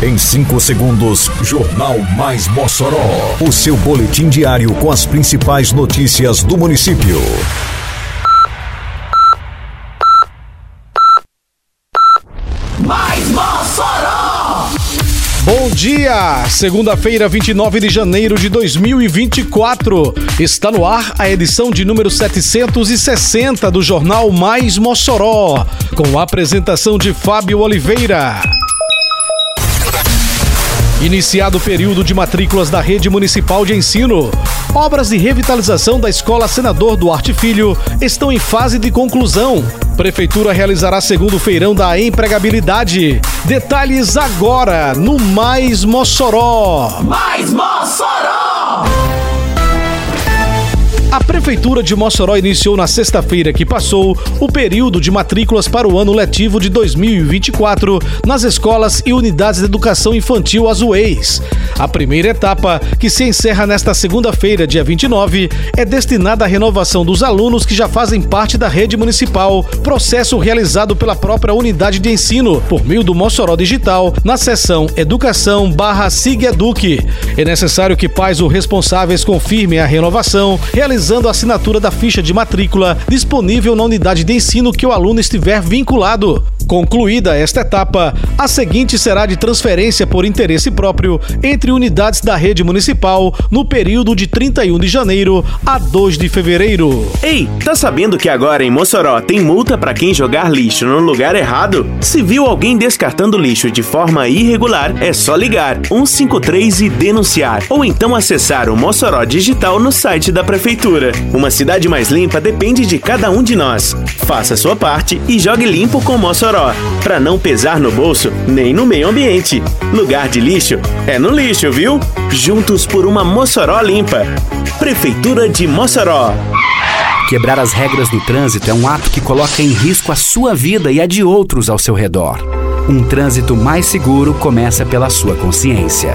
Em 5 segundos, Jornal Mais Mossoró. O seu boletim diário com as principais notícias do município. Mais Mossoró! Bom dia! Segunda-feira, 29 de janeiro de 2024. Está no ar a edição de número 760 do Jornal Mais Mossoró, com a apresentação de Fábio Oliveira. Iniciado o período de matrículas da Rede Municipal de Ensino, obras de revitalização da Escola Senador Duarte Filho estão em fase de conclusão. Prefeitura realizará segundo feirão da empregabilidade. Detalhes agora no Mais Mossoró. Mais Mossoró! A Prefeitura de Mossoró iniciou na sexta-feira que passou o período de matrículas para o ano letivo de 2024 nas escolas e unidades de educação infantil Azueis. A primeira etapa, que se encerra nesta segunda-feira, dia 29, é destinada à renovação dos alunos que já fazem parte da rede municipal, processo realizado pela própria unidade de ensino, por meio do Mossoró Digital, na seção Educação barra Eduque. É necessário que pais ou responsáveis confirmem a renovação, realizando a assinatura da ficha de matrícula disponível na unidade de ensino que o aluno estiver vinculado. Concluída esta etapa, a seguinte será de transferência por interesse próprio entre unidades da rede municipal no período de 31 de janeiro a 2 de fevereiro. Ei, tá sabendo que agora em Mossoró tem multa para quem jogar lixo no lugar errado? Se viu alguém descartando lixo de forma irregular, é só ligar 153 e denunciar, ou então acessar o Mossoró Digital no site da prefeitura. Uma cidade mais limpa depende de cada um de nós. Faça sua parte e jogue limpo com Mossoró, para não pesar no bolso nem no meio ambiente. Lugar de lixo é no lixo, viu? Juntos por uma Mossoró limpa. Prefeitura de Mossoró. Quebrar as regras do trânsito é um ato que coloca em risco a sua vida e a de outros ao seu redor. Um trânsito mais seguro começa pela sua consciência.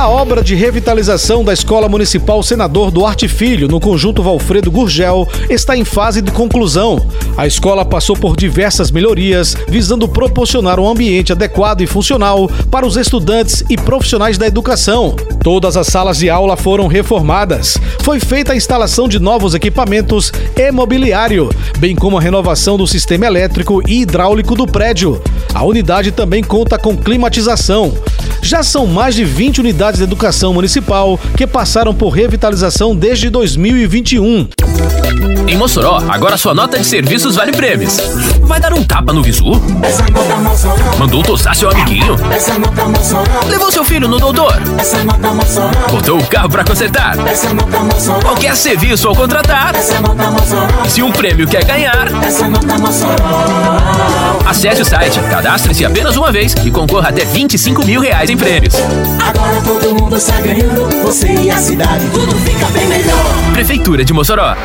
A obra de revitalização da Escola Municipal Senador Duarte Filho, no conjunto Valfredo Gurgel, está em fase de conclusão. A escola passou por diversas melhorias, visando proporcionar um ambiente adequado e funcional para os estudantes e profissionais da educação. Todas as salas de aula foram reformadas. Foi feita a instalação de novos equipamentos e mobiliário, bem como a renovação do sistema elétrico e hidráulico do prédio. A unidade também conta com climatização. Já são mais de 20 unidades de educação municipal que passaram por revitalização desde 2021. Em Mossoró, agora sua nota de serviços vale prêmios. Vai dar um tapa no visu? Mandou tosar seu amiguinho? Levou seu filho no doutor? Botou o carro pra consertar? Qualquer serviço ao contratar? Se um prêmio quer ganhar? Acesse o site, cadastre-se apenas uma vez e concorra até 25 mil reais em prêmios. Agora todo mundo está ganhando, você e a cidade, tudo fica bem melhor. Prefeitura de Mossoró.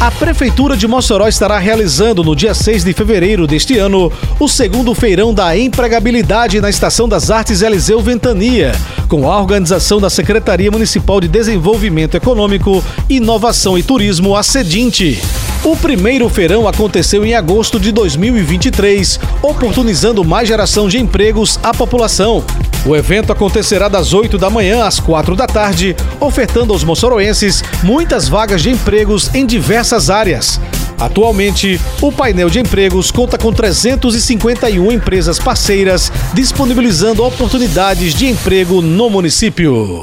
A Prefeitura de Mossoró estará realizando no dia 6 de fevereiro deste ano o segundo feirão da empregabilidade na Estação das Artes Eliseu Ventania, com a organização da Secretaria Municipal de Desenvolvimento Econômico, Inovação e Turismo, a Sedinte. O primeiro feirão aconteceu em agosto de 2023, oportunizando mais geração de empregos à população. O evento acontecerá das 8 da manhã às 4 da tarde, ofertando aos moçoroenses muitas vagas de empregos em diversas áreas. Atualmente, o painel de empregos conta com 351 empresas parceiras disponibilizando oportunidades de emprego no município.